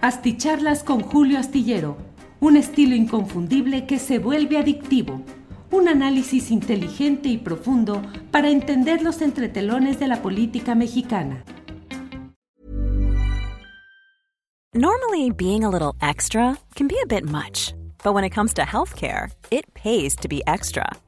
Asticharlas con Julio Astillero, un estilo inconfundible que se vuelve adictivo. Un análisis inteligente y profundo para entender los entretelones de la política mexicana. Normally, being a little extra can be a bit much, but when it comes to healthcare, it pays to be extra.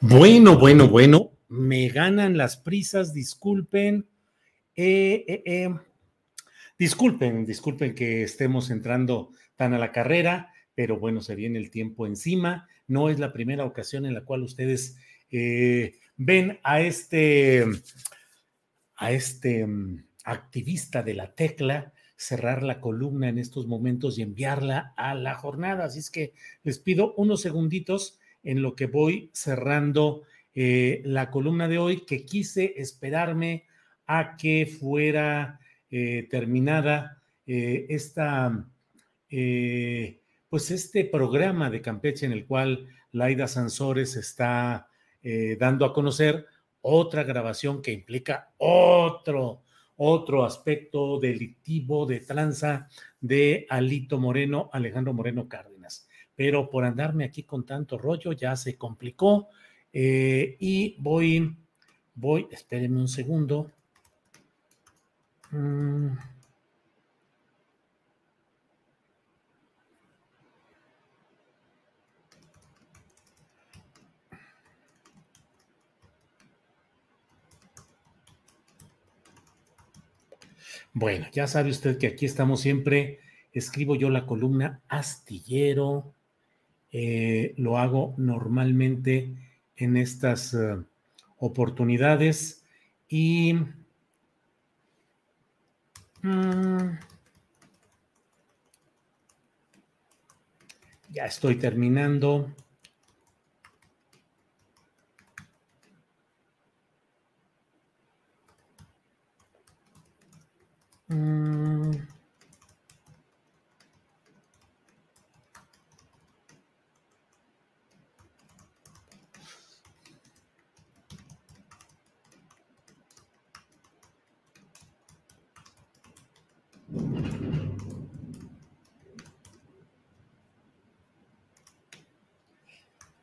Bueno, bueno, bueno, me ganan las prisas, disculpen. Eh, eh, eh. Disculpen, disculpen que estemos entrando tan a la carrera, pero bueno, se viene el tiempo encima. No es la primera ocasión en la cual ustedes ven a este, a este mm, activista de la tecla cerrar la columna en estos momentos y enviarla a la jornada. Así es que les pido unos segunditos en lo que voy cerrando eh, la columna de hoy, que quise esperarme a que fuera eh, terminada eh, esta, pues este programa de Campeche en el cual Laida Sansores está dando a conocer otra grabación que implica otro otro aspecto delictivo de tranza de Alito Moreno, Alejandro Moreno Cárdenas. Pero por andarme aquí con tanto rollo ya se complicó eh, y voy, voy, espérenme un segundo. Mm. Bueno, ya sabe usted que aquí estamos siempre, escribo yo la columna astillero, eh, lo hago normalmente en estas eh, oportunidades. Y... Mm, ya estoy terminando. Mm.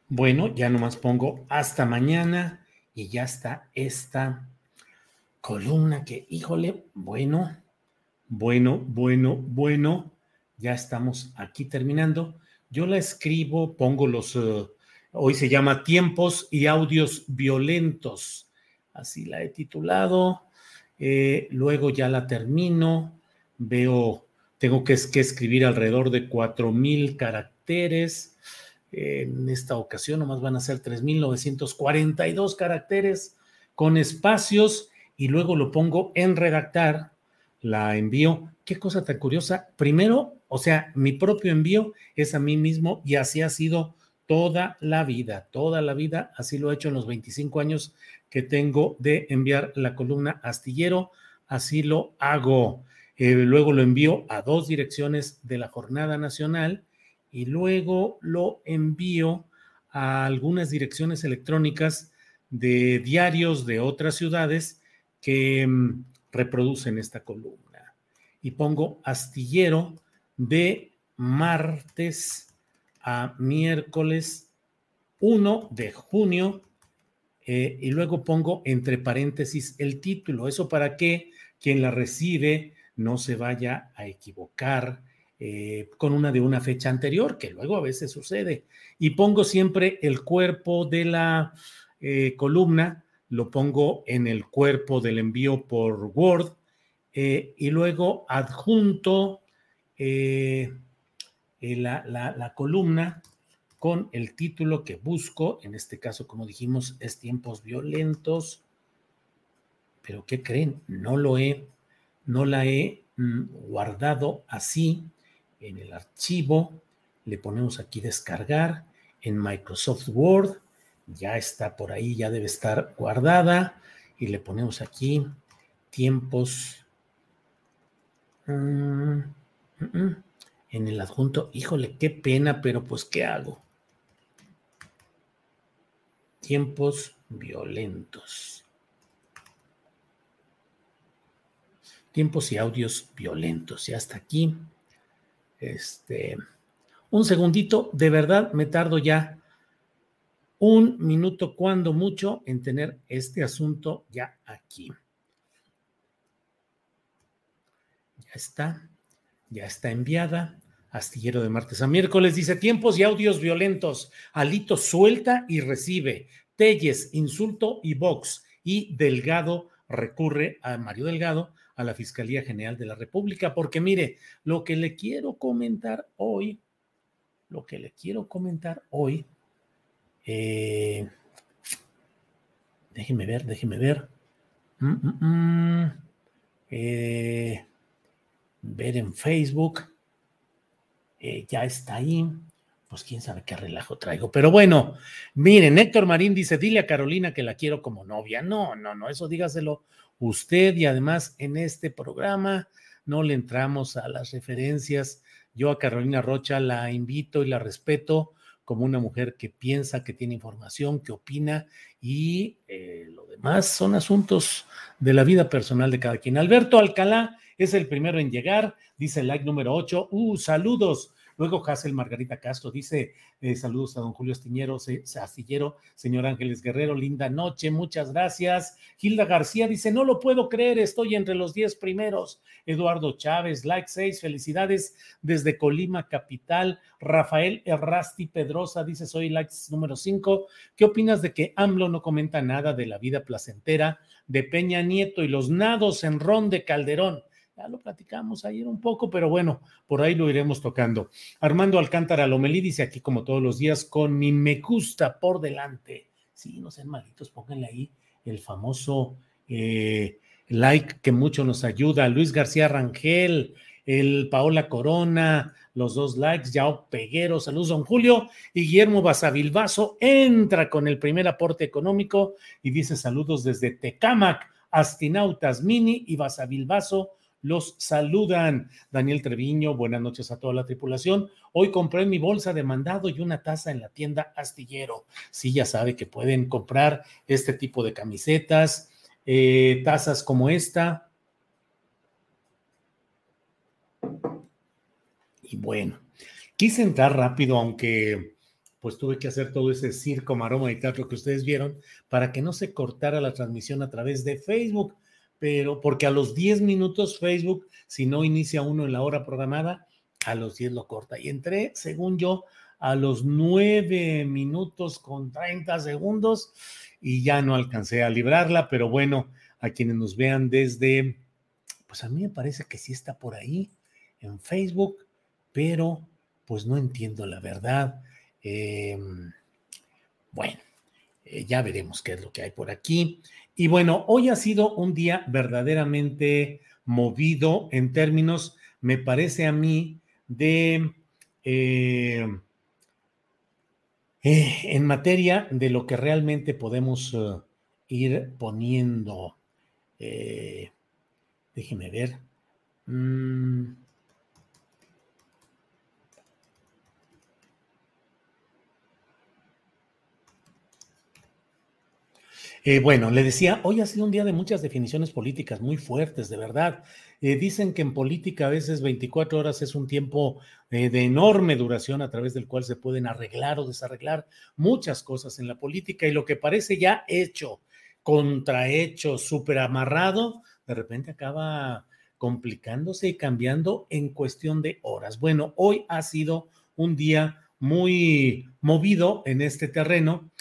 Bueno, ya nomás pongo hasta mañana y ya está esta columna que, híjole, bueno, bueno, bueno, bueno. Ya estamos aquí terminando. Yo la escribo, pongo los, eh, hoy se llama Tiempos y Audios Violentos. Así la he titulado. Eh, luego ya la termino. Veo, tengo que, escribir alrededor de cuatro mil caracteres. en esta ocasión nomás van a ser 3.942 caracteres con espacios y luego lo pongo en redactar la envío. Qué cosa tan curiosa. Primero, o sea, mi propio envío es a mí mismo y así ha sido toda la vida, toda la vida, así lo he hecho en los 25 años que tengo de enviar la columna astillero, así lo hago. Eh, luego lo envío a dos direcciones de la Jornada Nacional y luego lo envío a algunas direcciones electrónicas de diarios de otras ciudades que mm, reproducen esta columna. Y pongo astillero de martes a miércoles 1 de junio eh, y luego pongo entre paréntesis el título. Eso para que quien la recibe no se vaya a equivocar eh, con una de una fecha anterior, que luego a veces sucede. Y pongo siempre el cuerpo de la eh, columna, lo pongo en el cuerpo del envío por Word y luego adjunto la, la columna con el título que busco, en este caso, como dijimos, es tiempos violentos. Pero ¿qué creen? No lo he, no la he mm, guardado así en el archivo. Le ponemos aquí descargar en Microsoft Word. Ya está por ahí, ya debe estar guardada. Y le ponemos aquí tiempos. Mm, mm, en el adjunto. Híjole, qué pena, pero pues, ¿qué hago? tiempos violentos. Tiempos y audios violentos. Y hasta aquí. Este. Un segundito, de verdad me tardo ya un minuto, cuando mucho, en tener este asunto ya aquí. Ya está, ya está enviada. Astillero de martes a miércoles dice tiempos y audios violentos. Alito suelta y recibe. Telles, insulto y Vox. Y Delgado recurre a Mario Delgado a la Fiscalía General de la República, porque mire, lo que le quiero comentar hoy, lo que le quiero comentar hoy, eh, déjeme ver, déjeme ver. Mm, mm, mm. Eh, ver en Facebook. Eh, ya está ahí. Pues quién sabe qué relajo traigo. Pero bueno, miren, Héctor Marín dice, dile a Carolina que la quiero como novia. No, no, no, eso dígaselo usted y además en este programa no le entramos a las referencias. Yo a Carolina Rocha la invito y la respeto como una mujer que piensa, que tiene información, que opina y eh, lo demás son asuntos de la vida personal de cada quien. Alberto Alcalá es el primero en llegar, dice like número 8. Uh, saludos. Luego Hazel Margarita Castro dice, eh, saludos a don Julio Astiñero, Astillero, señor Ángeles Guerrero, linda noche, muchas gracias. Hilda García dice, no lo puedo creer, estoy entre los 10 primeros. Eduardo Chávez, like 6, felicidades desde Colima, capital. Rafael Errasti Pedrosa dice, soy like número 5. ¿Qué opinas de que AMLO no comenta nada de la vida placentera de Peña Nieto y los nados en Ron de Calderón? Ya lo platicamos ayer un poco, pero bueno, por ahí lo iremos tocando. Armando Alcántara Lomelí dice aquí, como todos los días, con mi me gusta por delante. Sí, no sean malitos, pónganle ahí el famoso eh, like que mucho nos ayuda. Luis García Rangel, el Paola Corona, los dos likes, Yao Peguero, saludos, don Julio, y Guillermo Basavilbaso entra con el primer aporte económico y dice saludos desde Tecámac, Astinautas Mini y Basavilbaso los saludan. Daniel Treviño, buenas noches a toda la tripulación. Hoy compré mi bolsa de mandado y una taza en la tienda Astillero. Sí, ya sabe que pueden comprar este tipo de camisetas, eh, tazas como esta. Y bueno, quise entrar rápido, aunque pues tuve que hacer todo ese circo, maroma y teatro que ustedes vieron para que no se cortara la transmisión a través de Facebook pero porque a los 10 minutos Facebook, si no inicia uno en la hora programada, a los 10 lo corta. Y entré, según yo, a los 9 minutos con 30 segundos y ya no alcancé a librarla, pero bueno, a quienes nos vean desde, pues a mí me parece que sí está por ahí en Facebook, pero pues no entiendo la verdad. Em, bueno, eh, ya veremos qué es lo que hay por aquí. Y bueno, hoy ha sido un día verdaderamente movido en términos, me parece a mí, de... Eh, eh, en materia de lo que realmente podemos eh, ir poniendo. déjeme ver. Mm. Eh, bueno, le decía, hoy ha sido un día de muchas definiciones políticas muy fuertes, de verdad. Eh, dicen que en política a veces 24 horas es un tiempo eh, de enorme duración a través del cual se pueden arreglar o desarreglar muchas cosas en la política y lo que parece ya hecho, contrahecho, súper amarrado, de repente acaba complicándose y cambiando en cuestión de horas. Bueno, hoy ha sido un día muy movido en este terreno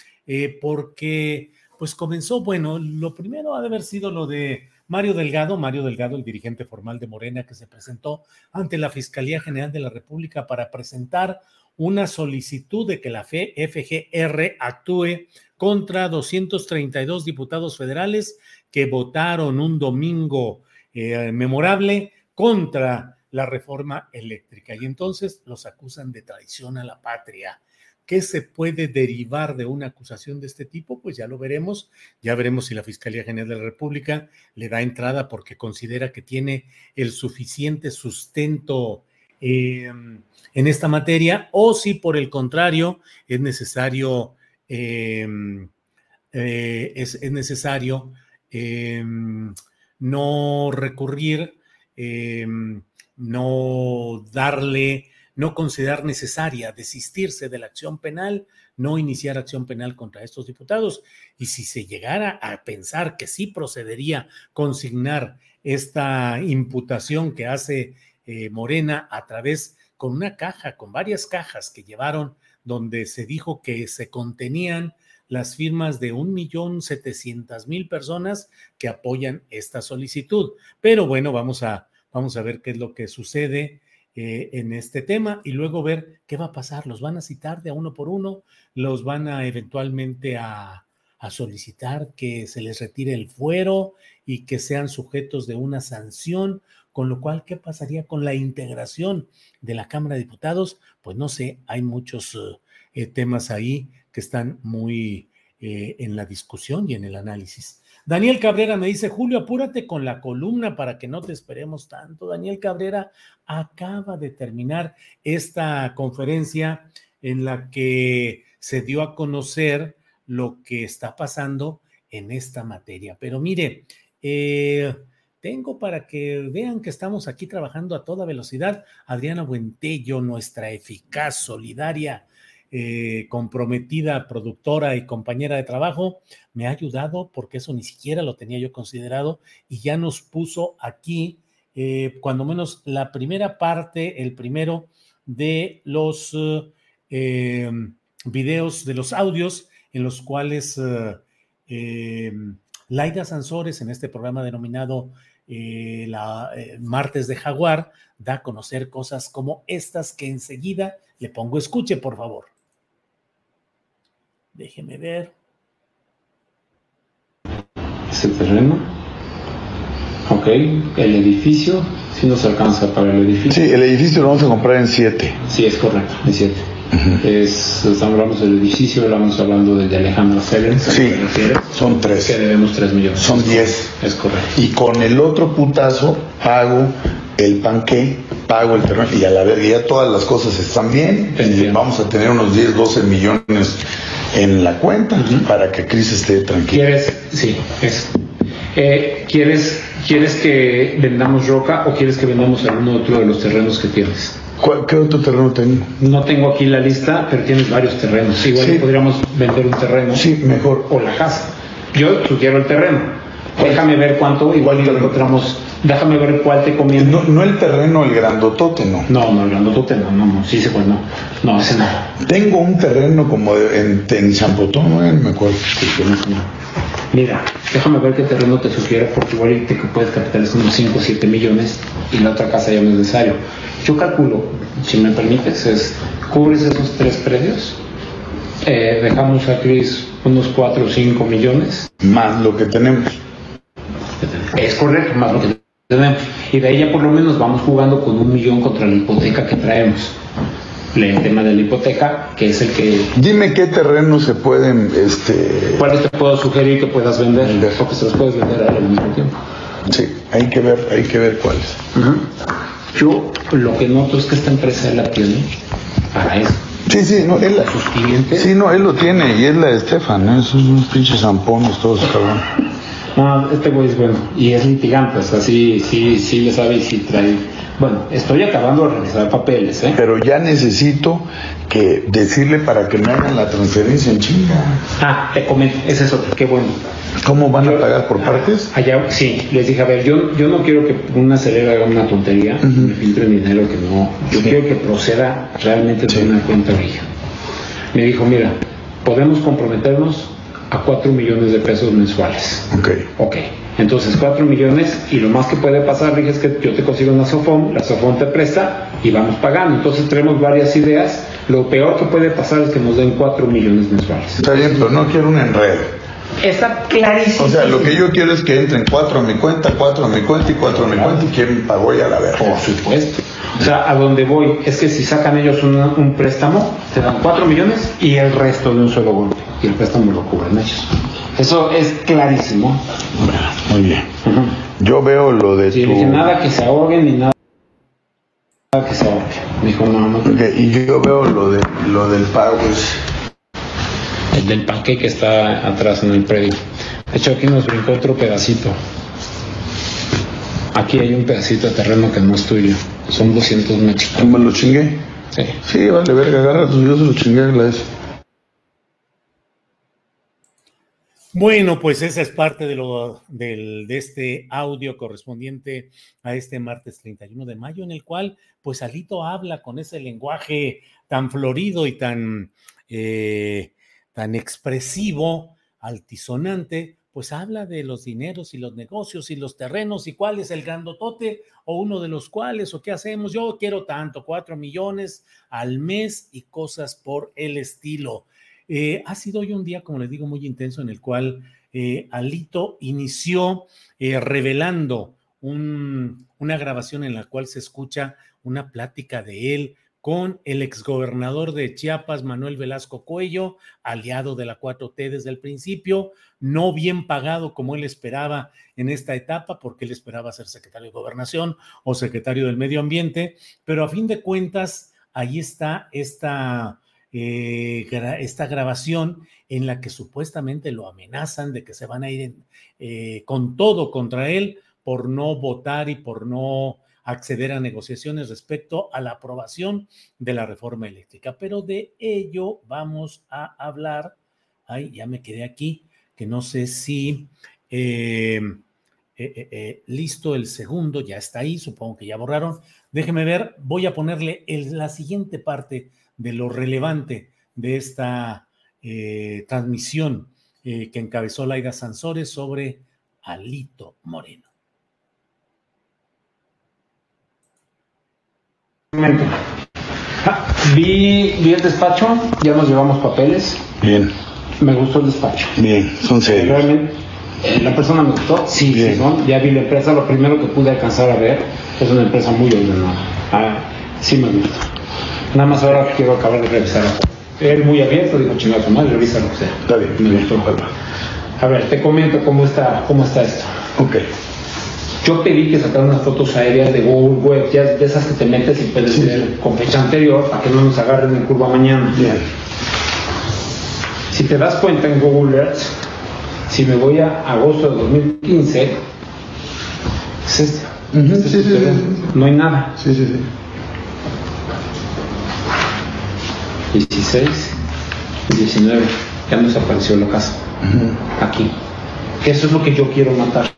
porque pues comenzó, bueno, lo primero ha de haber sido lo de Mario Delgado, Mario Delgado, el dirigente formal de Morena, que se presentó ante la Fiscalía General de la República para presentar una solicitud de que la FGR actúe contra 232 diputados federales que votaron un domingo eh, memorable contra la reforma eléctrica. Y entonces los acusan de traición a la patria. ¿Qué se puede derivar de una acusación de este tipo? Pues ya lo veremos. Ya veremos si la Fiscalía General de la República le da entrada porque considera que tiene el suficiente sustento em, en esta materia o si por el contrario es necesario, em, eh, es, necesario em, no recurrir, no darle, no considerar necesaria desistirse de la acción penal, no iniciar acción penal contra estos diputados. Y si se llegara a pensar que sí procedería consignar esta imputación que hace eh, Morena a través con una caja, con varias cajas que llevaron donde se dijo que se contenían las firmas de un millón setecientas mil personas que apoyan esta solicitud. Pero bueno, vamos a, vamos a ver qué es lo que sucede eh, en este tema y luego ver qué va a pasar. ¿Los van a citar de a uno por uno? ¿Los van a eventualmente a, solicitar que se les retire el fuero y que sean sujetos de una sanción? Con lo cual, ¿qué pasaría con la integración de la Cámara de Diputados? Pues no sé, hay muchos eh, temas ahí que están muy eh, en la discusión y en el análisis. Daniel Cabrera me dice, Julio, apúrate con la columna para que no te esperemos tanto. Daniel Cabrera acaba de terminar esta conferencia en la que se dio a conocer lo que está pasando en esta materia. Pero mire, eh, tengo para que vean que estamos aquí trabajando a toda velocidad. Adriana Buentello, nuestra eficaz, solidaria eh, comprometida productora y compañera de trabajo, me ha ayudado porque eso ni siquiera lo tenía yo considerado y ya nos puso aquí, eh, cuando menos la primera parte, el primero de los eh, videos, de los audios en los cuales Laida Sansores en este programa denominado la, Martes de Jaguar da a conocer cosas como estas que enseguida le pongo escuche, por favor. Déjeme ver. Ese terreno. Ok, el edificio, si nos alcanza para el edificio. Sí, el edificio lo vamos a comprar en 7. Sí, es correcto, en 7. es, estamos hablando del edificio, estamos hablando de Alejandro Félix. Sí, son 3. Que debemos 3 millones. Son 10. Es correcto. Y con el otro putazo pago el panque, pago el terreno y a la vez ya todas las cosas están bien. Vamos a tener unos 10, 12 millones en la cuenta para que Cris esté tranquila. ¿Quieres? Sí, eso. Eh, ¿quieres, ¿Quieres que vendamos roca o quieres que vendamos alguno otro de los terrenos que tienes? ¿Qué otro terreno tengo? No tengo aquí la lista, pero tienes varios terrenos. Igual podríamos vender un terreno. Sí, mejor. O la casa. Yo sugiero el terreno. Déjame ver cuánto, igual lo encontramos Déjame ver cuál te conviene. No, no el terreno, el grandotote, no. No, no, el grandotote no, no, no, sí sé cuál no. No, ese no. Tengo un terreno como en, en Champotón, no me acuerdo. Mira, déjame ver qué terreno te sugiere, porque igual te puedes capitalizar unos 5 o 7 millones y la otra casa ya no es necesario. Yo calculo, si me permites, es cubres esos tres predios, eh, dejamos a Cris unos 4 o 5 millones. Más lo que tenemos. Es correcto, más lo que tenemos y de ahí ya por lo menos vamos jugando con un millón contra la hipoteca que traemos. El tema de la hipoteca, que es el que... Dime qué terrenos se pueden... Este... ¿Cuáles te puedo sugerir que puedas vender? Porque se los puedes vender al mismo tiempo. Sí, hay que ver, hay que ver cuáles. Yo lo que noto es que esta empresa la tiene para eso. Sí, sí, no, él, sus clientes. Sí, no, él lo tiene y es la de Estefan, ¿eh? esos unos pinches zampones todos, cabrón. No, este güey es bueno y es litigante, o sea, sí, sí, sí le sabe y sí trae. Bueno, estoy acabando de revisar papeles, ¿eh? Pero ya necesito que decirle para que me hagan la transferencia en chinga. Ah, te comento, ese es otro, qué bueno. ¿Cómo van a pagar por partes? Allá, sí, les dije, a ver, yo, yo no quiero que una acelera haga una tontería, me filtre dinero que no. Yo quiero que proceda realmente de una cuenta orilla. Me dijo, mira, podemos comprometernos a 4 millones de pesos mensuales. Ok. Ok, entonces 4 millones y lo más que puede pasar, dije, es que yo te consigo una Sofón, la Sofón te presta y vamos pagando. Entonces tenemos varias ideas. Lo peor que puede pasar es que nos den 4 millones mensuales. Está bien, pero no quiero un enredo. Está clarísimo. O sea, lo que yo quiero es que entren cuatro a mi cuenta, cuatro a mi cuenta y cuatro a mi cuenta y quién pagó y a la verga. Por supuesto. O sea, a donde voy es que si sacan ellos una- un préstamo, te dan 4 millones y el resto de un solo golpe. Y el préstamo lo cubren ellos. Eso es clarísimo. Muy bien. Yo veo lo de Y tu... dije, nada que se ahoguen ni nada nada que se ahoguen. Me dijo, no, no. Y yo veo lo de lo del pago es El del panque que está atrás en el predio. De hecho, aquí nos brincó otro pedacito. Aquí hay un pedacito de terreno que no es tuyo. Son 200 metros. ¿Cómo lo chingué? Sí. Sí, vale, verga, agarra tus yo se lo chingué a la. Bueno, pues esa es parte de, lo, del, de este audio correspondiente a este martes 31 de mayo, en el cual pues Alito habla con ese lenguaje tan florido y tan, eh, tan expresivo, altisonante, pues habla de los dineros y los negocios y los terrenos y cuál es el grandotote o uno de los cuales o qué hacemos. Yo quiero tanto, cuatro millones al mes y cosas por el estilo. Eh, ha sido hoy un día, como les digo, muy intenso en el cual eh, Alito inició eh, revelando un- una grabación en la cual se escucha una plática de él con el exgobernador de Chiapas, Manuel Velasco Cuello, aliado de la 4T desde el principio, no bien pagado como él esperaba en esta etapa, porque él esperaba ser secretario de gobernación o secretario del medio ambiente, pero a fin de cuentas, ahí está esta eh, esta grabación en la que supuestamente lo amenazan de que se van a ir eh, con todo contra él por no votar y por no acceder a negociaciones respecto a la aprobación de la reforma eléctrica. Pero de ello vamos a hablar. Ay, ya me quedé aquí, que no sé si... eh, eh, eh, listo el segundo, ya está ahí, supongo que ya borraron. Déjeme ver, voy a ponerle la siguiente parte de lo relevante de esta transmisión que encabezó Laida Sansores sobre Alito Moreno. momento. Ah, Vi, vi el despacho, ya nos llevamos papeles. Bien, Me gustó el despacho. bien, son serios. Realmente, eh, la persona me gustó. Sí, sí son. Ya vi la empresa. Lo primero que pude alcanzar a ver es una empresa muy ordenada. Ah, sí me gusta. Nada más ahora quiero acabar de revisar. Él muy abierto, dijo chingada su madre, revisa lo que sea. Está bien, Me bien, gustó. A ver, te comento cómo está, cómo está esto. Ok, Yo pedí que sacaran unas fotos aéreas de Google Web, ya de esas que te metes y puedes ver con fecha anterior para que no nos agarren en curva mañana. Si te das cuenta en Google Earth, si me voy a agosto de 2015, es este. Ujú, Este sí, es sí, sí, sí. No hay nada. Sí, sí, sí. 16, 19, ya nos apareció la casa. Aquí. Eso es lo que yo quiero matar.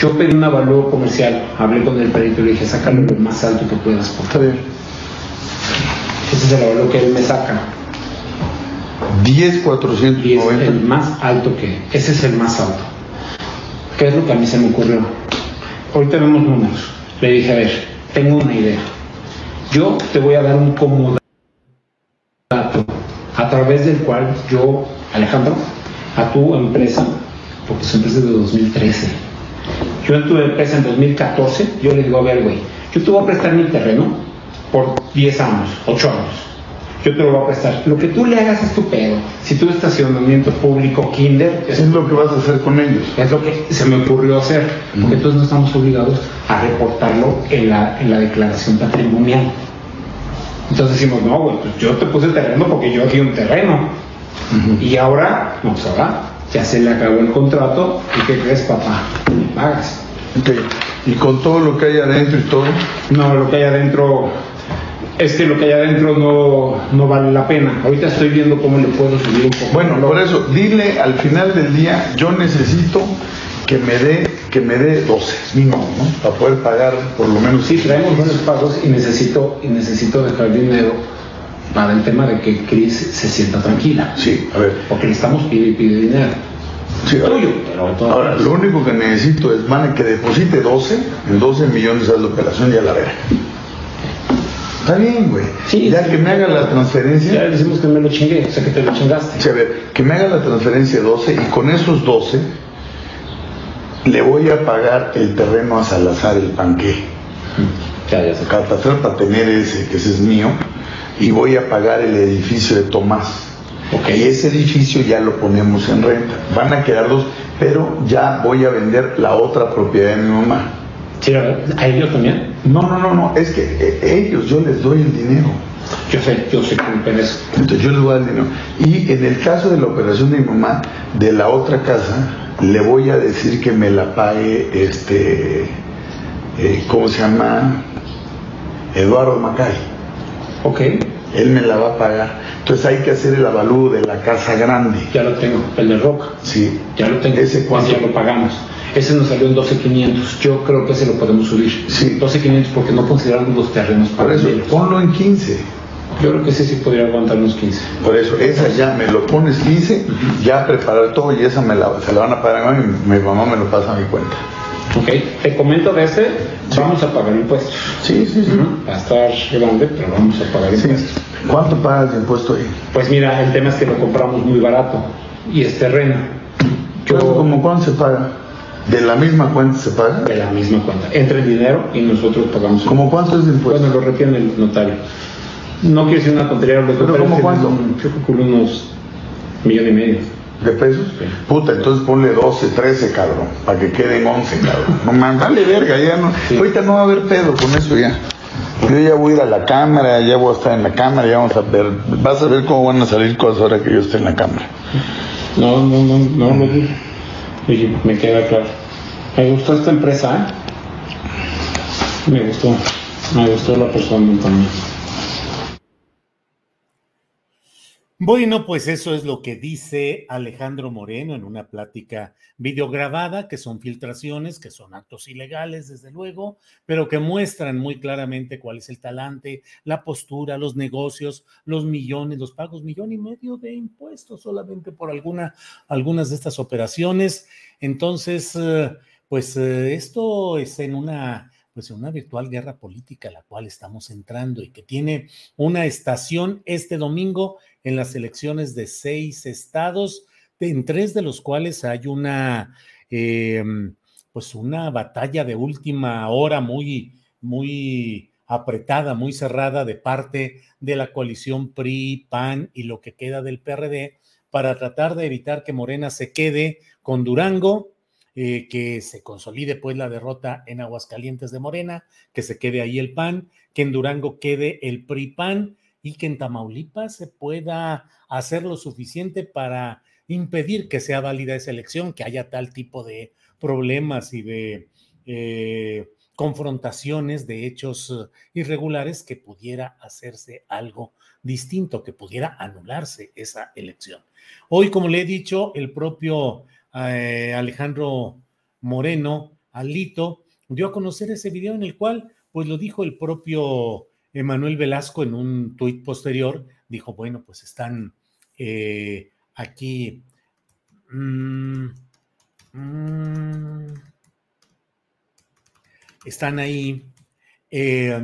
Yo pedí un avalúo comercial, hablé con el perito y le dije, sácalo lo más alto que puedas. por Está favor". bien. Ese es el avalúo que él me saca. 10, Y es el 490. más alto que, ese es el más alto. ¿Qué es lo que a mí se me ocurrió? Ahorita vemos números. Le dije, a ver, tengo una idea. Yo te voy a dar un comodato a través del cual yo, Alejandro, a tu empresa, porque su empresa es de 2013, yo en tu empresa en 2014, yo le digo, a ver, güey, yo te voy a prestar mi terreno por 10 años, 8 años. Yo te lo voy a prestar. Lo que tú le hagas es tu pedo. Si tu estacionamiento público, kinder, Es lo que vas a hacer con ellos. es lo que se me ocurrió hacer, porque entonces no estamos obligados a reportarlo en la, en la declaración patrimonial. Entonces decimos, no, güey, pues yo te puse el terreno porque yo di un terreno. Y ahora, no, pues ahora ya se le acabó el contrato. ¿Y qué crees, papá? Me pagas. Ok. Y con todo lo que hay adentro y todo, No, lo que hay adentro, es que lo que hay adentro no, no vale la pena. Ahorita estoy viendo cómo le puedo subir un poco. Bueno, por eso, dile al final del día, yo necesito que me dé que me dé 12 mínimo, ¿no? Para poder pagar por lo menos. Sí, traemos buenos pagos y necesito y necesito dejar dinero para el tema de que Cris se sienta tranquila. Sí, a ver. Porque le estamos pide y pide dinero. Sí, ahora, Tuyo, pero ahora, lo único que necesito es, van que deposite 12, en 12 millones haz la operación y a la vera. Está bien, güey. Sí, ya sí, que me haga la Ya transferencia, decimos que me lo chingué, o sea que te lo chingaste. sí, a ver, que me haga la transferencia 12 y con esos 12 le voy a pagar el terreno a Salazar el panqué. Ya, ya se para tener ese, que ese es mío, y voy a pagar el edificio de Tomás. Ok. Y ese edificio ya lo ponemos en renta. Van a quedar dos, pero ya voy a vender la otra propiedad de mi mamá. Sí, a ver, ¿a ellos también? No, no, no, no, es que eh, ellos, yo les doy el dinero. Yo sé, yo sé que eso. Entonces yo les voy a dar el dinero. Y en el caso de la operación de mi mamá, de la otra casa, le voy a decir que me la pague este, eh, ¿cómo se llama? Eduardo Macay. Ok, Él me la va a pagar. Entonces hay que hacer el avalúo de la casa grande. ya lo tengo, el de Roca. Sí. Ya lo tengo. ¿Ese cuánto? ya lo pagamos. Ese nos salió en 12.500. Yo creo que ese lo podemos subir. Sí. 12.500 porque no consideramos los terrenos Por para eso, venderlos. ponlo en 15. Yo creo que ese sí podría aguantar unos 15. Por eso, esa ya me lo pones 15, ya preparar todo y esa me la, se la van a pagar a mí, mi, mi mamá me lo pasa a mi cuenta. Ok, te comento de este, vamos a pagar impuestos. Sí, sí, sí. Va a estar grande, pero vamos a pagar Sí. impuestos. ¿Cuánto pagas de impuesto ahí? Pues mira, el tema es que lo compramos muy barato y es terreno. Yo, ¿Cuánto, como cuánto se paga? ¿De la misma cuenta se paga? de la misma cuenta. Entra el dinero y nosotros pagamos. ¿Como cuánto es de impuesto? Bueno, lo retiene el notario. No quiero decir una tontería, los ¿Pero cómo tienen cuánto? Yo calculo unos millón y medio. ¿De pesos? Sí. Puta, entonces ponle 12, 13, cabrón, para que queden 11, cabrón. No man, dale verga, ya no. Sí. Ahorita no va a haber pedo con eso ya. Yo ya voy a ir a la cámara, ya voy a estar en la cámara, ya vamos a ver. Vas a ver cómo van a salir cosas ahora que yo esté en la cámara. No, no, no, no. Oye, me queda claro. Me gustó esta empresa, ¿eh? Me gustó. Me gustó la persona también. Bueno, pues eso es lo que dice Alejandro Moreno en una plática videograbada, que son filtraciones, que son actos ilegales, desde luego, pero que muestran muy claramente cuál es el talante, la postura, los negocios, los millones, los pagos, millón y medio de impuestos solamente por alguna, algunas de estas operaciones. Entonces, eh, pues eh, esto es en una pues en una virtual guerra política a la cual estamos entrando y que tiene una estación este domingo en las elecciones de seis estados, en tres de los cuales hay una, eh, pues una batalla de última hora muy, muy apretada, muy cerrada de parte de la coalición PRI, PAN y lo que queda del PRD para tratar de evitar que Morena se quede con Durango, eh, que se consolide pues la derrota en Aguascalientes de Morena, que se quede ahí el PAN, que en Durango quede el PRI-PAN y que en Tamaulipas se pueda hacer lo suficiente para impedir que sea válida esa elección, que haya tal tipo de problemas y de eh, confrontaciones de hechos irregulares que pudiera hacerse algo distinto, que pudiera anularse esa elección. Hoy, como le he dicho, el propio eh, Alejandro Moreno, Alito, dio a conocer ese video en el cual, pues lo dijo el propio Emanuel Velasco en un tuit posterior, dijo, bueno, pues están eh, aquí. Mmm, mmm, están ahí. Eh,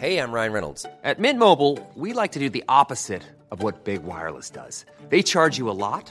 Hey, I'm Ryan Reynolds. At Mint Mobile, we like to do the opposite of what Big Wireless does. They charge you a lot,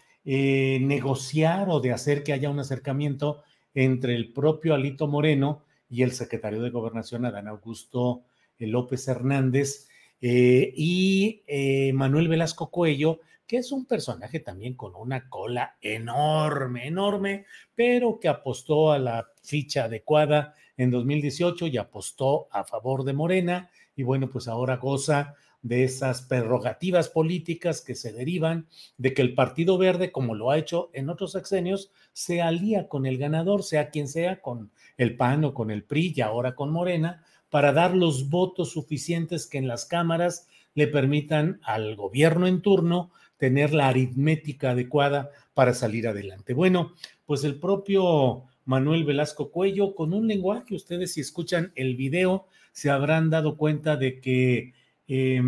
eh, negociar o de hacer que haya un acercamiento entre el propio Alito Moreno y el secretario de Gobernación, Adán Augusto eh, López Hernández, eh, y eh, Manuel Velasco Cuello, que es un personaje también con una cola enorme, enorme, pero que apostó a la ficha adecuada en 2018 y apostó a favor de Morena, y bueno, pues ahora goza de esas prerrogativas políticas que se derivan de que el Partido Verde, como lo ha hecho en otros sexenios, se alía con el ganador, sea quien sea, con el PAN o con el PRI y ahora con Morena, para dar los votos suficientes que en las cámaras le permitan al gobierno en turno tener la aritmética adecuada para salir adelante. Bueno, pues el propio Manuel Velasco Cuello, con un lenguaje, ustedes si escuchan el video, se habrán dado cuenta de que eh,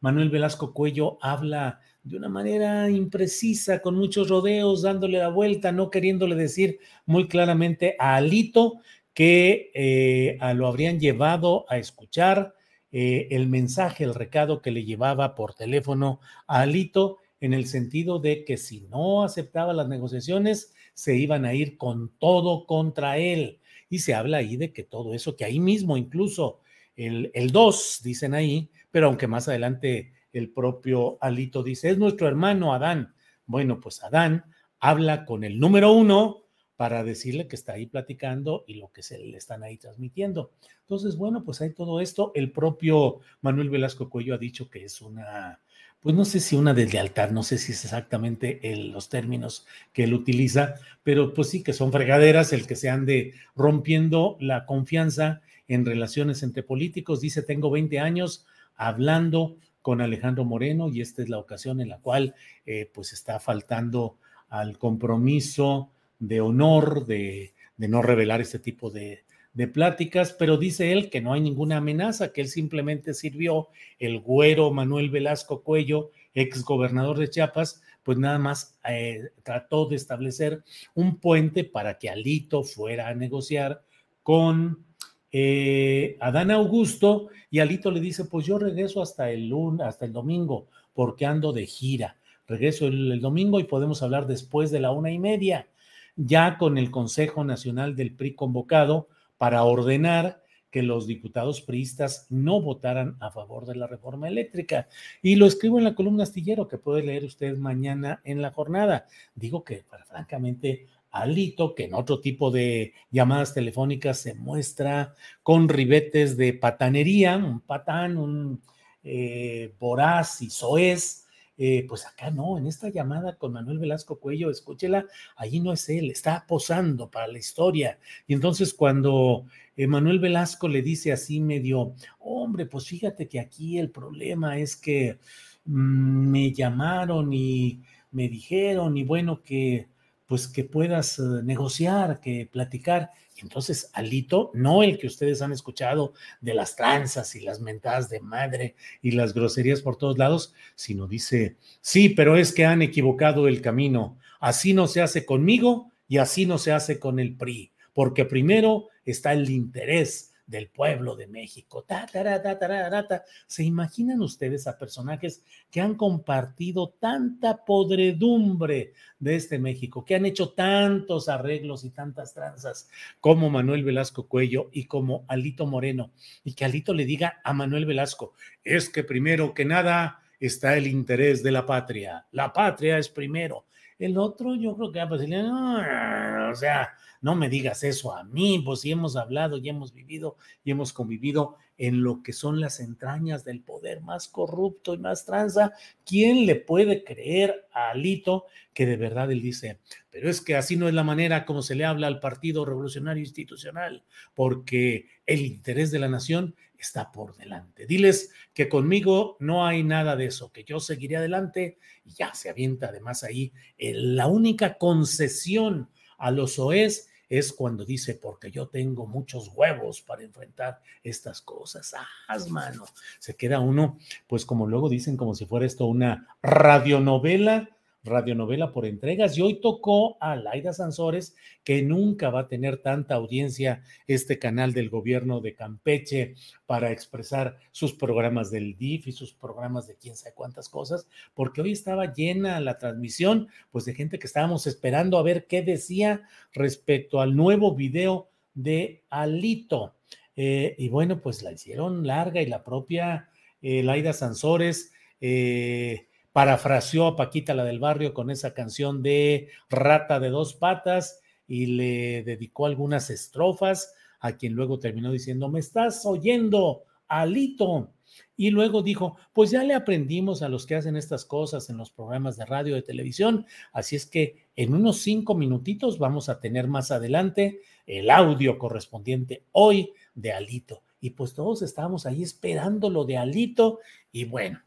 Manuel Velasco Cuello habla de una manera imprecisa, con muchos rodeos, dándole la vuelta, no queriéndole decir muy claramente a Alito que eh, lo habrían llevado a escuchar eh, el mensaje, el recado que le llevaba por teléfono a Alito, en el sentido de que si no aceptaba las negociaciones, se iban a ir con todo contra él. Y se habla ahí de que todo eso, que ahí mismo incluso el, el 2, dicen ahí, pero aunque más adelante el propio Alito dice, es nuestro hermano Adán. Bueno, pues Adán habla con el número uno para decirle que está ahí platicando y lo que se le están ahí transmitiendo. Entonces, bueno, pues hay todo esto. El propio Manuel Velasco Cuello ha dicho que es una, pues no sé si una deslealtad, no sé si es exactamente los términos que él utiliza, pero pues sí que son fregaderas el que se ande rompiendo la confianza en relaciones entre políticos. Dice, tengo 20 años hablando con Alejandro Moreno y esta es la ocasión en la cual eh, pues está faltando al compromiso de honor, de, de no revelar este tipo de, pláticas, pero dice él que no hay ninguna amenaza, que él simplemente sirvió el güero Manuel Velasco Cuello, ex gobernador de Chiapas, pues nada más eh, trató de establecer un puente para que Alito fuera a negociar con eh, Adán Augusto y Alito le dice, pues yo regreso hasta el lunes, hasta el domingo, porque ando de gira. Regreso el, el domingo y podemos hablar después de la una y media ya con el Consejo Nacional del PRI convocado para ordenar que los diputados priistas no votaran a favor de la reforma eléctrica. Y lo escribo en la columna astillero que puede leer usted mañana en la jornada. Digo que, francamente, Alito, que en otro tipo de llamadas telefónicas se muestra con ribetes de patanería, un patán, un eh, voraz y soez, eh, pues acá no, en esta llamada con Manuel Velasco Cuello, escúchela, allí no es él, está posando para la historia. Y entonces cuando eh, Manuel Velasco le dice así medio, hombre, pues fíjate que aquí el problema es que mm, me llamaron y me dijeron y bueno que pues que puedas eh, negociar, que platicar. Y entonces Alito, no el que ustedes han escuchado de las tranzas y las mentadas de madre y las groserías por todos lados, sino dice, sí, pero es que han equivocado el camino. Así no se hace conmigo y así no se hace con el PRI, porque primero está el interés del pueblo de México. Ta, ta, ta, ¿Se imaginan ustedes a personajes que han compartido tanta podredumbre de este México, que han hecho tantos arreglos y tantas tranzas como Manuel Velasco Cuello y como Alito Moreno? Y que Alito le diga a Manuel Velasco, es que primero que nada está el interés de la patria. La patria es primero. El otro, yo creo que va a decirle, no, o sea, no me digas eso a mí, pues si hemos hablado y hemos vivido y hemos convivido en lo que son las entrañas del poder más corrupto y más tranza, ¿quién le puede creer a Alito que de verdad él dice, pero es que así no es la manera como se le habla al Partido Revolucionario Institucional, porque el interés de la nación está por delante. Diles que conmigo no hay nada de eso, que yo seguiré adelante y ya se avienta además ahí la única concesión a los OES es cuando dice, porque yo tengo muchos huevos para enfrentar estas cosas. ¡Ah, mano! Se queda uno, pues como luego dicen, como si fuera esto una radionovela radionovela por entregas y hoy tocó a Laida Sansores, que nunca va a tener tanta audiencia este canal del gobierno de Campeche para expresar sus programas del DIF y sus programas de quién sabe cuántas cosas, porque hoy estaba llena la transmisión, pues de gente que estábamos esperando a ver qué decía respecto al nuevo video de Alito. Eh, y bueno, pues la hicieron larga y la propia eh, Laida Sansores. Eh, parafraseó a Paquita la del barrio con esa canción de Rata de dos patas y le dedicó algunas estrofas a quien luego terminó diciendo, me estás oyendo, Alito. Y luego dijo, pues ya le aprendimos a los que hacen estas cosas en los programas de radio, de televisión, así es que en unos cinco minutitos vamos a tener más adelante el audio correspondiente hoy de Alito. Y pues todos estábamos ahí esperando lo de Alito y bueno,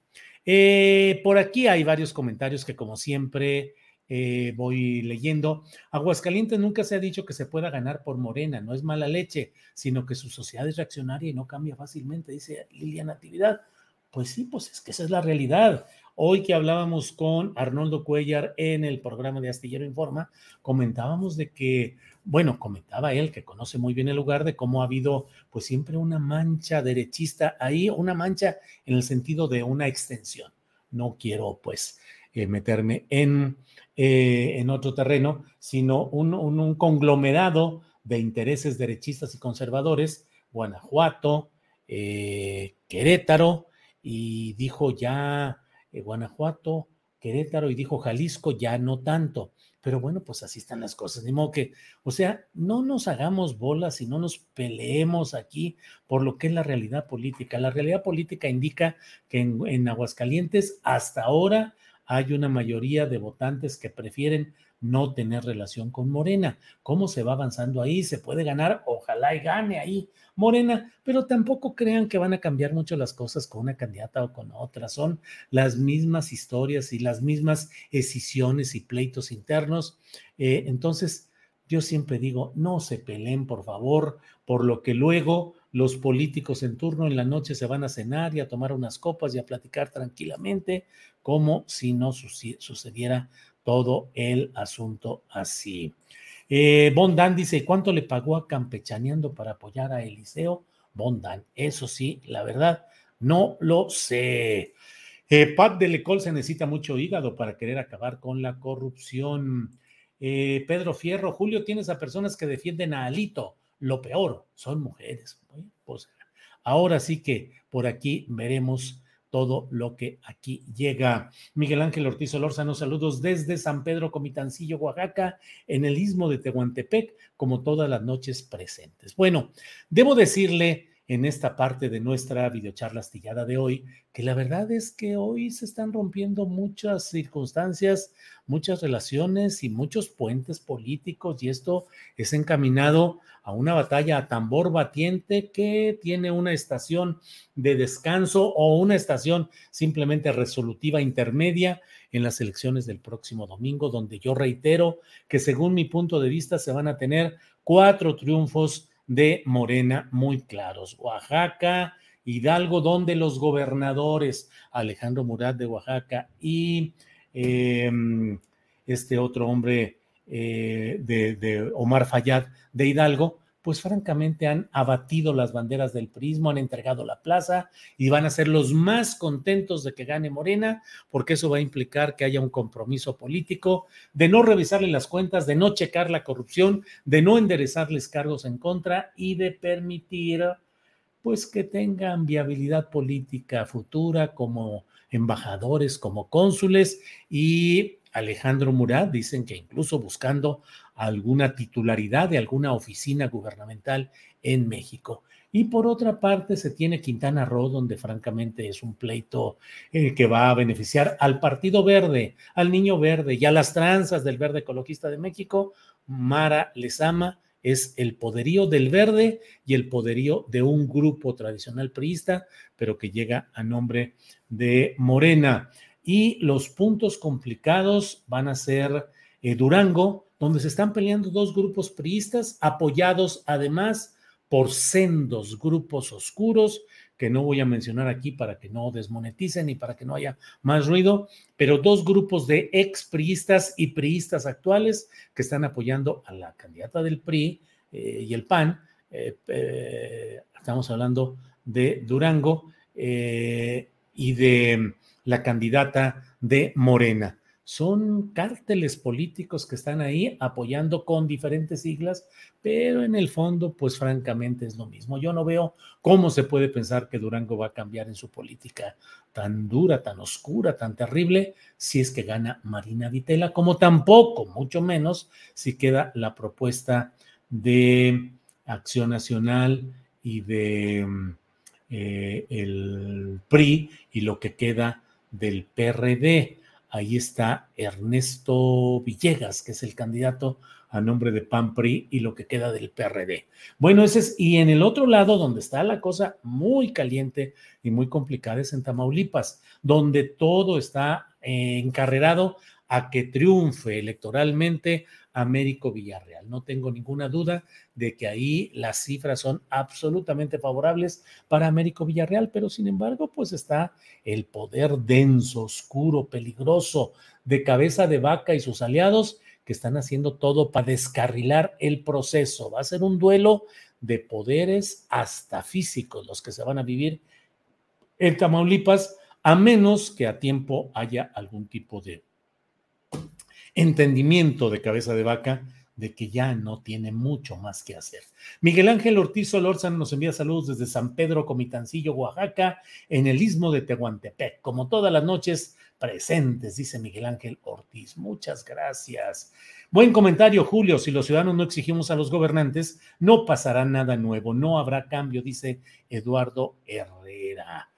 eh, por aquí hay varios comentarios que como siempre eh, voy leyendo. Aguascalientes nunca se ha dicho que se pueda ganar por Morena, no es mala leche, sino que su sociedad es reaccionaria y no cambia fácilmente, dice Liliana Natividad. Pues sí, pues es que esa es la realidad. Hoy que hablábamos con Arnoldo Cuellar en el programa de Astillero Informa, comentábamos de que, bueno, comentaba él que conoce muy bien el lugar de cómo ha habido pues siempre una mancha derechista ahí, una mancha en el sentido de una extensión. No quiero pues eh, meterme en, eh, en otro terreno, sino un, conglomerado de intereses derechistas y conservadores, Guanajuato, eh, Querétaro, y dijo ya eh, Guanajuato, Querétaro y dijo Jalisco, ya no tanto. Pero bueno, pues así están las cosas. Ni modo que, o sea, no nos hagamos bolas y no nos peleemos aquí por lo que es la realidad política. La realidad política indica que en, en Aguascalientes hasta ahora hay una mayoría de votantes que prefieren no tener relación con Morena. ¿Cómo se va avanzando ahí? ¿Se puede ganar? Ojalá y gane ahí Morena, pero tampoco crean que van a cambiar mucho las cosas con una candidata o con otra. Son las mismas historias y las mismas decisiones y pleitos internos. Eh, entonces, yo siempre digo, no se peleen, por favor, por lo que luego los políticos en turno en la noche se van a cenar y a tomar unas copas y a platicar tranquilamente, como si no sucediera todo el asunto así. Eh, Bondan dice, ¿cuánto le pagó a Campechaneando para apoyar a Eliseo? Bondan, eso sí, la verdad, no lo sé. Eh, Pat de Lecol se necesita mucho hígado para querer acabar con la corrupción. Eh, Pedro Fierro, Julio, tienes a personas que defienden a Alito. Lo peor, son mujeres. Pues, ahora sí que por aquí veremos todo lo que aquí llega. Miguel Ángel Ortiz Olórzano, saludos desde San Pedro Comitancillo, Oaxaca, en el istmo de Tehuantepec, como todas las noches presentes. Bueno, debo decirle en esta parte de nuestra videocharla astillada de hoy, que la verdad es que hoy se están rompiendo muchas circunstancias, muchas relaciones y muchos puentes políticos y esto es encaminado a una batalla a tambor batiente que tiene una estación de descanso o una estación simplemente resolutiva intermedia en las elecciones del próximo domingo, donde yo reitero que según mi punto de vista se van a tener cuatro triunfos de Morena muy claros. Oaxaca, Hidalgo, donde los gobernadores Alejandro Murat de Oaxaca y em, este otro hombre eh, de, de, Omar Fayad de Hidalgo, pues francamente han abatido las banderas del prismo, han entregado la plaza y van a ser los más contentos de que gane Morena, porque eso va a implicar que haya un compromiso político de no revisarle las cuentas, de no checar la corrupción, de no enderezarles cargos en contra y de permitir pues que tengan viabilidad política futura como embajadores, como cónsules. Y Alejandro Murat, dicen que incluso buscando alguna titularidad de alguna oficina gubernamental en México. Y por otra parte, se tiene Quintana Roo, donde francamente es un pleito eh, que va a beneficiar al Partido Verde, al Niño Verde y a las tranzas del Verde Ecologista de México. Mara Lezama es el poderío del verde y el poderío de un grupo tradicional priista, pero que llega a nombre de Morena y los puntos complicados van a ser eh, Durango, donde se están peleando dos grupos priistas, apoyados además por sendos grupos oscuros, que no voy a mencionar aquí para que no desmoneticen y para que no haya más ruido, pero dos grupos de ex priistas y priistas actuales que están apoyando a la candidata del PRI eh, y el PAN. Eh, eh, estamos hablando de Durango y de la candidata de Morena son cárteles políticos que están ahí apoyando con diferentes siglas, pero en el fondo, pues francamente es lo mismo. Yo no veo cómo se puede pensar que Durango va a cambiar en su política tan dura, tan oscura, tan terrible, si es que gana Marina Vitela, como tampoco, mucho menos, si queda la propuesta de Acción Nacional y de eh, el PRI y lo que queda del PRD ahí está Ernesto Villegas, que es el candidato a nombre de PAN-PRI y lo que queda del PRD. Bueno, ese es, y en el otro lado, donde está la cosa muy caliente y muy complicada, es en Tamaulipas, donde todo está encarrerado a que triunfe electoralmente Américo Villarreal. No tengo ninguna duda de que ahí las cifras son absolutamente favorables para Américo Villarreal, pero sin embargo, pues está el poder denso, oscuro, peligroso de cabeza de vaca y sus aliados que están haciendo todo para descarrilar el proceso. Va a ser un duelo de poderes hasta físicos los que se van a vivir en Tamaulipas, a menos que a tiempo haya algún tipo de entendimiento de cabeza de vaca de que ya no tiene mucho más que hacer. Miguel Ángel Ortiz Solórzano nos envía saludos desde San Pedro Comitancillo, Oaxaca, en el istmo de Tehuantepec. Como todas las noches, presentes, dice Miguel Ángel Ortiz. Muchas gracias. Buen comentario, Julio. Si los ciudadanos no exigimos a los gobernantes, no pasará nada nuevo, no habrá cambio, dice Eduardo Herrera.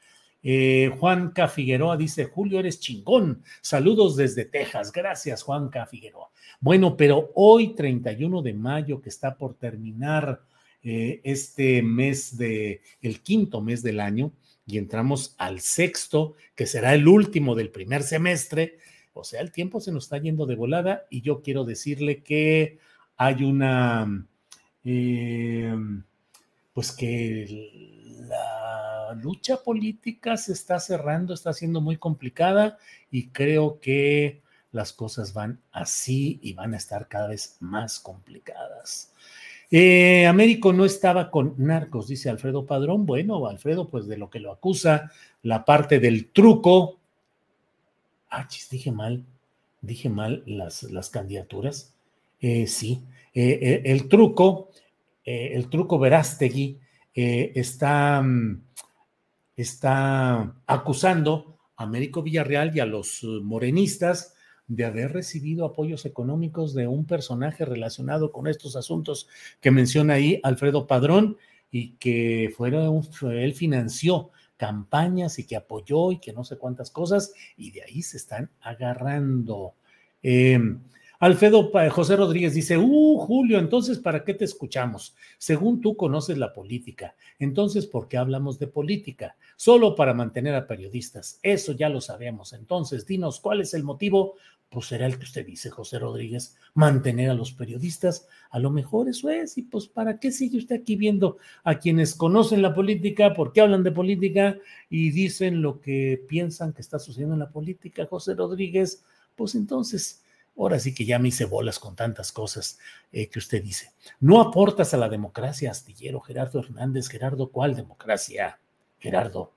Eh, Juanca Figueroa dice, Julio, eres chingón. Saludos desde Texas. Gracias, Juanca Figueroa. Bueno, pero hoy, 31 de mayo, que está por terminar eh, este mes de, el quinto mes del año, y entramos al sexto, que será el último del primer semestre. O sea, el tiempo se nos está yendo de volada y yo quiero decirle que hay una, eh, pues que la lucha política se está cerrando, está siendo muy complicada y creo que las cosas van así y van a estar cada vez más complicadas. Eh, Américo no estaba con narcos, dice Alfredo Padrón. Bueno, Alfredo, pues de lo que lo acusa, la parte del truco. Ah, dije mal, dije mal las, las candidaturas. Eh, sí, eh, el truco, el truco Verástegui está, mm, está acusando a Américo Villarreal y a los eh, morenistas de haber recibido apoyos económicos de un personaje relacionado con estos asuntos que menciona ahí Alfredo Padrón y que fueron, él financió campañas y que apoyó y que no sé cuántas cosas y de ahí se están agarrando. Eh, Alfredo José Rodríguez dice, uh, Julio, entonces, ¿para qué te escuchamos? Según tú conoces la política, entonces, ¿por qué hablamos de política? Solo para mantener a periodistas. Eso ya lo sabemos. Entonces, dinos, ¿cuál es el motivo? Pues será el que usted dice, José Rodríguez, mantener a los periodistas. A lo mejor eso es. Y pues, ¿para qué sigue usted aquí viendo a quienes conocen la política, por qué hablan de política y dicen lo que piensan que está sucediendo en la política, José Rodríguez? Pues entonces Ahora sí que ya me hice bolas con tantas cosas eh, que usted dice. No aportas a la democracia, astillero Gerardo Hernández. Gerardo, ¿cuál democracia? Gerardo.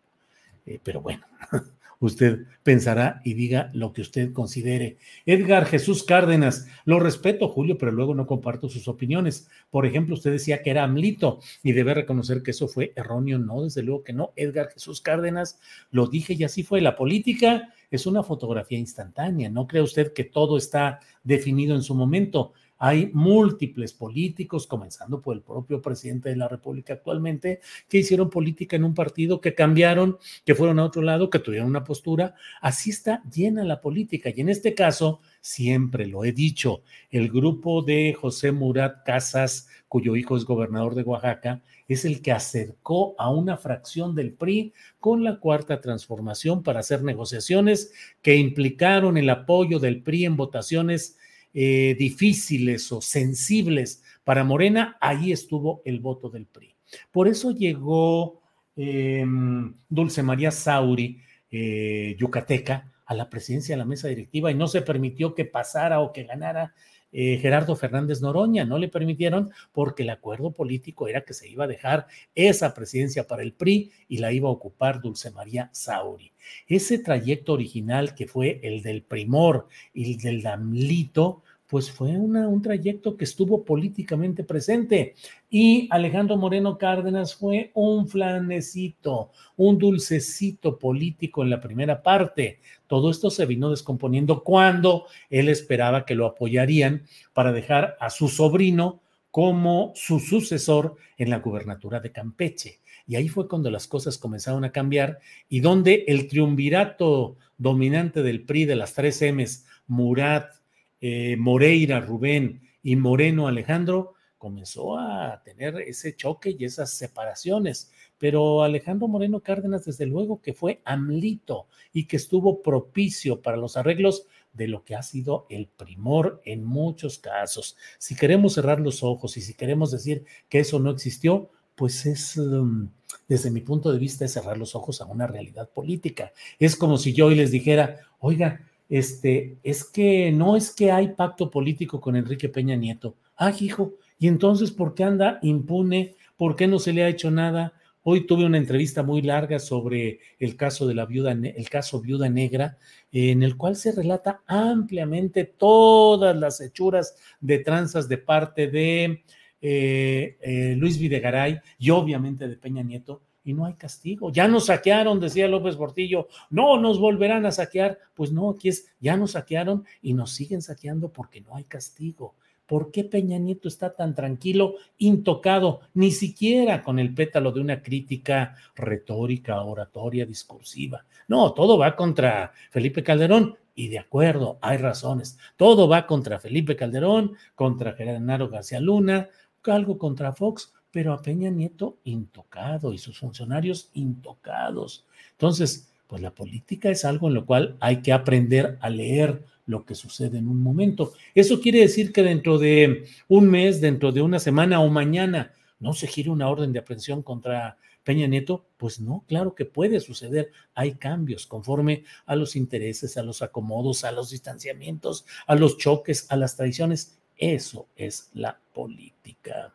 Eh, pero bueno, usted pensará y diga lo que usted considere. Edgar Jesús Cárdenas, lo respeto, Julio, pero luego no comparto sus opiniones. Por ejemplo, usted decía que era AMLITO y debe reconocer que eso fue erróneo. No, desde luego que no. Edgar Jesús Cárdenas, lo dije y así fue. La política es una fotografía instantánea. No cree usted que todo está definido en su momento. Hay múltiples políticos, comenzando por el propio presidente de la República actualmente, que hicieron política en un partido, que cambiaron, que fueron a otro lado, que tuvieron una postura. Así está llena la política. Y en este caso, siempre lo he dicho, el grupo de José Murat Casas, cuyo hijo es gobernador de Oaxaca, es el que acercó a una fracción del PRI con la cuarta transformación para hacer negociaciones que implicaron el apoyo del PRI en votaciones eh, difíciles o sensibles para Morena, ahí estuvo el voto del PRI. Por eso llegó em, Dulce María Sauri, eh, yucateca, a la presidencia de la mesa directiva y no se permitió que pasara o que ganara eh, Gerardo Fernández Noroña. No le permitieron porque el acuerdo político era que se iba a dejar esa presidencia para el PRI y la iba a ocupar Dulce María Sauri. Ese trayecto original que fue el del primor y el del damlito, pues fue un trayecto que estuvo políticamente presente. Y Alejandro Moreno Cárdenas fue un flanecito, un dulcecito político en la primera parte. Todo esto se vino descomponiendo cuando él esperaba que lo apoyarían para dejar a su sobrino como su sucesor en la gubernatura de Campeche. Y ahí fue cuando las cosas comenzaron a cambiar y donde el triunvirato dominante del PRI de las tres M's, Murat, eh, Moreira Rubén y Moreno Alejandro, comenzó a tener ese choque y esas separaciones. Pero Alejandro Moreno Cárdenas, desde luego que fue amlito y que estuvo propicio para los arreglos de lo que ha sido el primor en muchos casos. Si queremos cerrar los ojos y si queremos decir que eso no existió, pues es, um, desde mi punto de vista, cerrar los ojos a una realidad política. Es como si yo hoy les dijera, oiga, este, es que no es que hay pacto político con Enrique Peña Nieto. Ah, hijo, y entonces, ¿por qué anda impune? ¿Por qué no se le ha hecho nada? Hoy tuve una entrevista muy larga sobre el caso de la viuda, el caso Viuda Negra, en el cual se relata ampliamente todas las hechuras de tranzas de parte de eh, eh, Luis Videgaray y obviamente de Peña Nieto, y no hay castigo. Ya nos saquearon, decía López Portillo, no nos volverán a saquear. Pues no, aquí es, ya nos saquearon y nos siguen saqueando porque no hay castigo. ¿Por qué Peña Nieto está tan tranquilo, intocado, ni siquiera con el pétalo de una crítica retórica, oratoria, discursiva? No, todo va contra Felipe Calderón y de acuerdo, hay razones. Todo va contra Felipe Calderón, contra Gerardo García Luna, algo contra Fox, pero a Peña Nieto intocado y sus funcionarios intocados. Entonces, pues la política es algo en lo cual hay que aprender a leer lo que sucede en un momento. Eso quiere decir que dentro de un mes, dentro de una semana o mañana, no se gire una orden de aprehensión contra Peña Nieto, pues no, claro que puede suceder. Hay cambios conforme a los intereses, a los acomodos, a los distanciamientos, a los choques, a las traiciones. Eso es la política.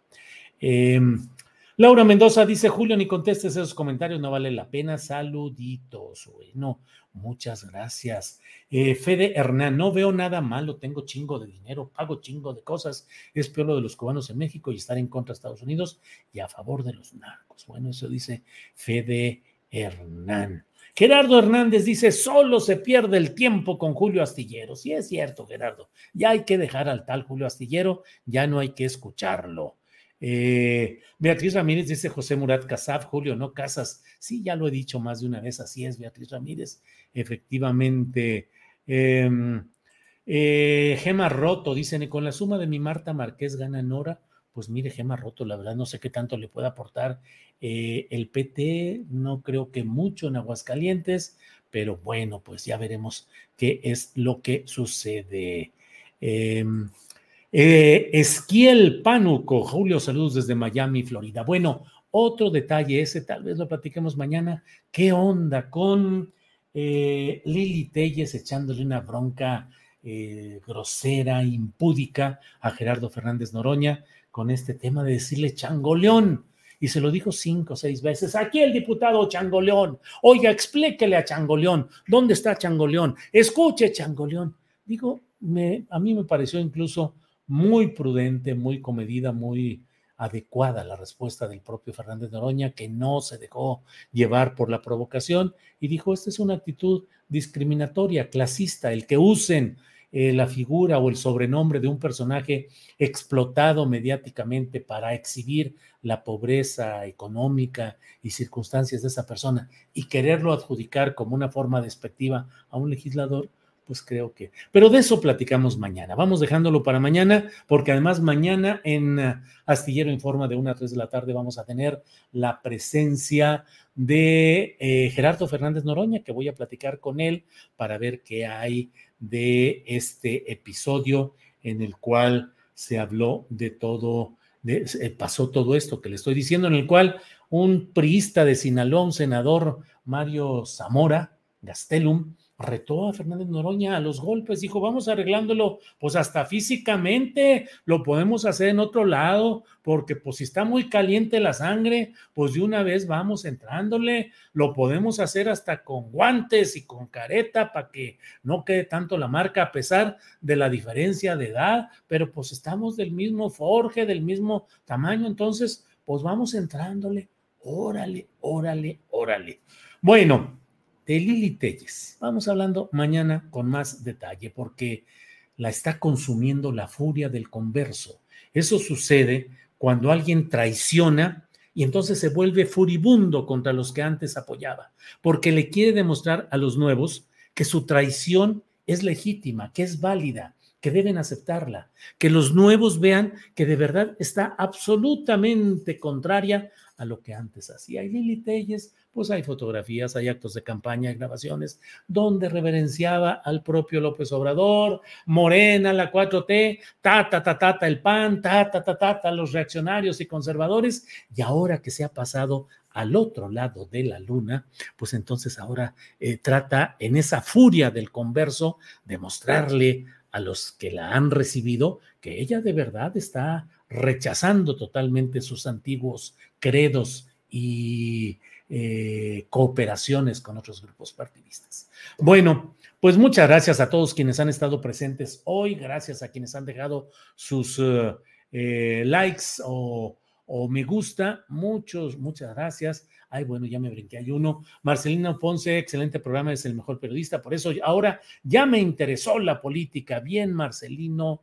Em, Laura Mendoza dice, Julio, ni contestes esos comentarios, no vale la pena. Saluditos. Bueno, muchas gracias. Eh, Fede Hernán, no veo nada malo, tengo chingo de dinero, pago chingo de cosas. Es peor lo de los cubanos en México y estar en contra de Estados Unidos y a favor de los narcos. Bueno, eso dice Fede Hernán. Gerardo Hernández dice, solo se pierde el tiempo con Julio Astillero. Sí es cierto, Gerardo. Ya hay que dejar al tal Julio Astillero, ya no hay que escucharlo. Eh, Beatriz Ramírez dice José Murat Casab, Julio, no casas. Sí, ya lo he dicho más de una vez, así es, Beatriz Ramírez. Efectivamente. Em, eh, Gema Roto, dicen, y con la suma de mi Marta Márquez gana Nora. Pues mire, Gema Roto, la verdad no sé qué tanto le puede aportar eh, el PT, no creo que mucho en Aguascalientes, pero bueno, pues ya veremos qué es lo que sucede. Em, eh, Esquiel Pánuco, Julio, saludos desde Miami, Florida. Bueno, otro detalle ese, tal vez lo platiquemos mañana. ¿Qué onda con eh, Lili Telles echándole una bronca eh, grosera, impúdica a Gerardo Fernández Noroña con este tema de decirle changoleón? Y se lo dijo cinco o seis veces. Aquí el diputado Changoleón. Oiga, explíquele a Changoleón. ¿Dónde está Changoleón? Escuche, Changoleón. Digo, a mí me pareció incluso muy prudente, muy comedida, muy adecuada la respuesta del propio Fernández Noroña, que no se dejó llevar por la provocación y dijo, esta es una actitud discriminatoria, clasista, el que usen eh, la figura o el sobrenombre de un personaje explotado mediáticamente para exhibir la pobreza económica y circunstancias de esa persona y quererlo adjudicar como una forma despectiva a un legislador, pues creo que. Pero de eso platicamos mañana. Vamos dejándolo para mañana, porque además mañana en eh, Astillero Informa de 1 a 3 de la tarde vamos a tener la presencia de eh, Gerardo Fernández Noroña, que voy a platicar con él para ver qué hay de este episodio en el cual se habló de todo, de, pasó todo esto que le estoy diciendo, en el cual un priista de Sinaloa, un senador, Mario Zamora Gastelum, retó a Fernández Noroña a los golpes, dijo, vamos arreglándolo, pues hasta físicamente lo podemos hacer en otro lado, porque pues si está muy caliente la sangre, pues de una vez vamos entrándole, lo podemos hacer hasta con guantes y con careta para que no quede tanto la marca a pesar de la diferencia de edad, pero pues estamos del mismo forje, del mismo tamaño, entonces pues vamos entrándole, órale, órale, órale. Bueno, de Lili Telles. Vamos hablando mañana con más detalle porque la está consumiendo la furia del converso. Eso sucede cuando alguien traiciona y entonces se vuelve furibundo contra los que antes apoyaba, porque le quiere demostrar a los nuevos que su traición es legítima, que es válida, que deben aceptarla, que los nuevos vean que de verdad está absolutamente contraria a lo que antes hacía. Y Lili Telles pues hay fotografías, hay actos de campaña, hay grabaciones donde reverenciaba al propio López Obrador, Morena, la 4T, ta, ta, ta, ta, ta el PAN, ta, ta, ta, ta, ta, los reaccionarios y conservadores, y ahora que se ha pasado al otro lado de la luna, pues entonces ahora eh, trata en esa furia del converso de mostrarle a los que la han recibido que ella de verdad está rechazando totalmente sus antiguos credos y eh, cooperaciones con otros grupos partidistas. Bueno, pues muchas gracias a todos quienes han estado presentes hoy, gracias a quienes han dejado sus eh, eh, likes o, me gusta, muchos, muchas gracias. Ay, bueno, ya me brinqué, hay uno. Marcelino Ponce, excelente programa, es el mejor periodista, por eso ahora ya me interesó la política. Bien, Marcelino.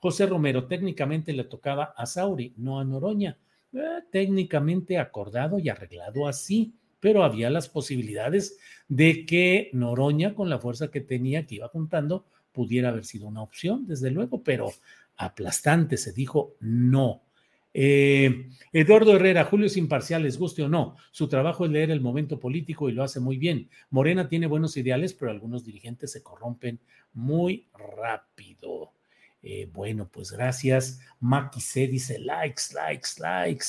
José Romero, técnicamente le tocaba a Sauri, no a Noroña eh, técnicamente acordado y arreglado así, pero había las posibilidades de que Noroña, con la fuerza que tenía, que iba juntando, pudiera haber sido una opción, desde luego, pero aplastante se dijo no. Eh, Eduardo Herrera, Julio es imparcial, les guste o no. Su trabajo es leer el momento político y lo hace muy bien. Morena tiene buenos ideales, pero algunos dirigentes se corrompen muy rápido. Eh, bueno, pues gracias. Maki C dice likes, likes, likes.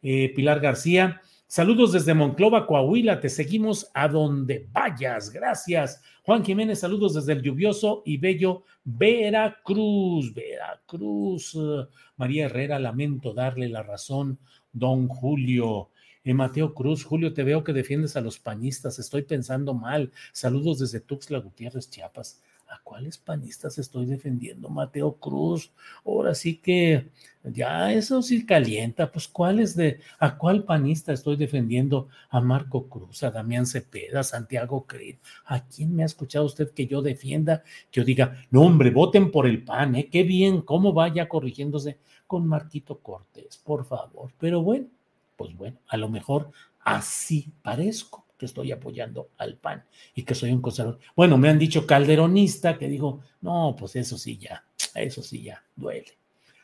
Eh, Pilar García, saludos desde Monclova, Coahuila. Te seguimos a donde vayas. Gracias. Juan Jiménez, saludos desde el lluvioso y bello Veracruz. Veracruz. María Herrera, lamento darle la razón. Don Julio. Eh, Mateo Cruz, Julio, te veo que defiendes a los pañistas. Estoy pensando mal. Saludos desde Tuxtla Gutiérrez, Chiapas. ¿A cuáles panistas estoy defendiendo? Mateo Cruz. Ahora sí que ya eso sí calienta. Pues ¿cuáles de a cuál panista estoy defendiendo? A Marco Cruz, a Damián Cepeda, a Santiago Creed. ¿A quién me ha escuchado usted que yo defienda? Que yo diga, no hombre, voten por el PAN, ¿eh? Qué bien, cómo vaya corrigiéndose con Marquito Cortés, por favor. Pero bueno, pues bueno, a lo mejor así parezco que estoy apoyando al PAN y que soy un conservador. Bueno, me han dicho calderonista que digo, no, pues eso sí ya, eso sí ya duele.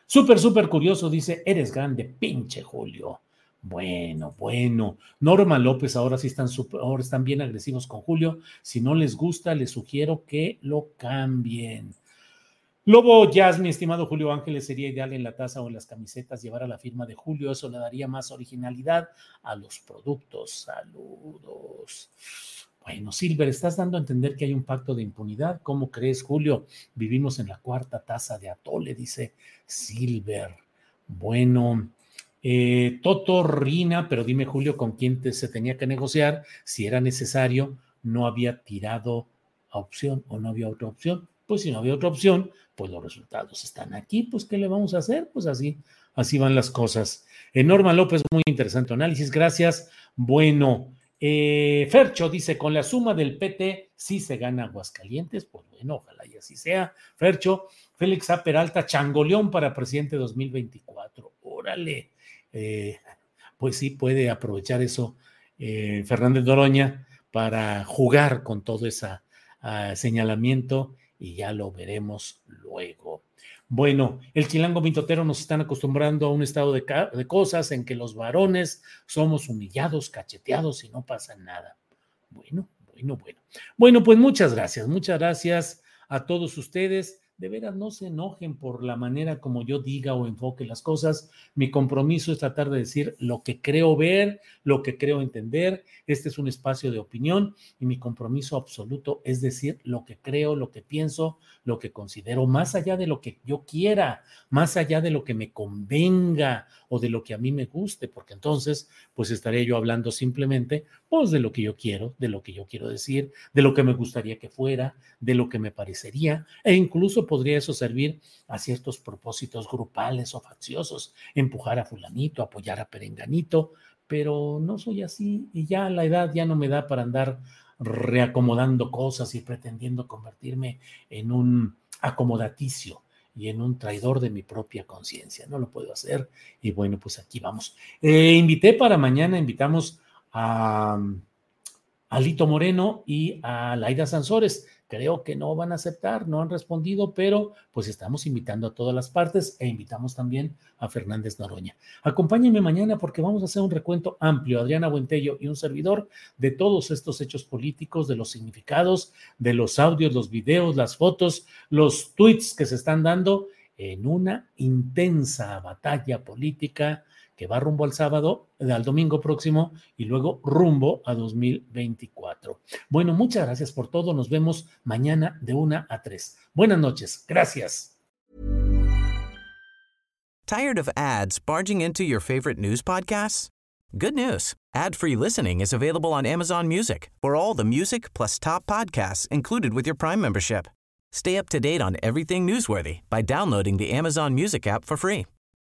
Súper, súper curioso, dice, eres grande, pinche Julio. Bueno, bueno. Norma López, ahora sí están, ahora están bien agresivos con Julio. Si no les gusta, les sugiero que lo cambien. Lobo Jazz, mi estimado Julio Ángeles, sería ideal en la taza o en las camisetas llevar a la firma de Julio, eso le daría más originalidad a los productos. Saludos. Bueno, Silver, estás dando a entender que hay un pacto de impunidad. ¿Cómo crees, Julio? Vivimos en la cuarta taza de Atole, dice Silver. Bueno, eh, Toto Rina, pero dime, Julio, con quién se tenía que negociar si era necesario, no había tirado a opción o no había otra opción pues si no había otra opción, pues los resultados están aquí, pues ¿qué le vamos a hacer? Pues así, así van las cosas. Eh, Norma López, muy interesante análisis, gracias. Bueno, eh, Fercho dice, con la suma del PT sí se gana Aguascalientes, pues bueno, ojalá y así sea. Fercho, Félix A. Peralta, changoleón para presidente 2024. Órale, eh, pues sí puede aprovechar eso Fernández Doroña para jugar con todo ese ah, señalamiento y ya lo veremos luego. Bueno, el chilango mintotero nos están acostumbrando a un estado de, cosas en que los varones somos humillados, cacheteados y no pasa nada. Bueno, bueno, bueno. Bueno, pues muchas gracias, muchas gracias a todos ustedes. De veras no se enojen por la manera como yo diga o enfoque las cosas. Mi compromiso es tratar de decir lo que creo ver, lo que creo entender. Este es un espacio de opinión y mi compromiso absoluto es decir lo que creo, lo que pienso, lo que considero, más allá de lo que yo quiera, más allá de lo que me convenga o de lo que a mí me guste, porque entonces pues estaré yo hablando simplemente pues de lo que yo quiero, de lo que yo quiero decir, de lo que me gustaría que fuera, de lo que me parecería e incluso podría eso servir a ciertos propósitos grupales o facciosos, empujar a fulanito, apoyar a perenganito, pero no soy así y ya la edad ya no me da para andar reacomodando cosas y pretendiendo convertirme en un acomodaticio y en un traidor de mi propia conciencia. No lo puedo hacer. Y bueno, pues aquí vamos. Eh, invité para mañana, invitamos a, a Lito Moreno y a Laida Sansores. Creo que no van a aceptar, no han respondido, pero pues estamos invitando a todas las partes e invitamos también a Fernández Noroña. Acompáñenme mañana porque vamos a hacer un recuento amplio, Adriana Buentello y un servidor, de todos estos hechos políticos, de los significados, de los audios, los videos, las fotos, los tweets que se están dando en una intensa batalla política que va rumbo al sábado, al domingo próximo y luego rumbo a 2024. Bueno, muchas gracias por todo. Nos vemos mañana de una a tres. Buenas noches. Gracias. Tired of ads barging into your favorite news podcasts? Good news. Ad-free listening is available on Amazon Music for all the music plus top podcasts included with your Prime membership. Stay up to date on everything newsworthy by downloading the Amazon Music app for free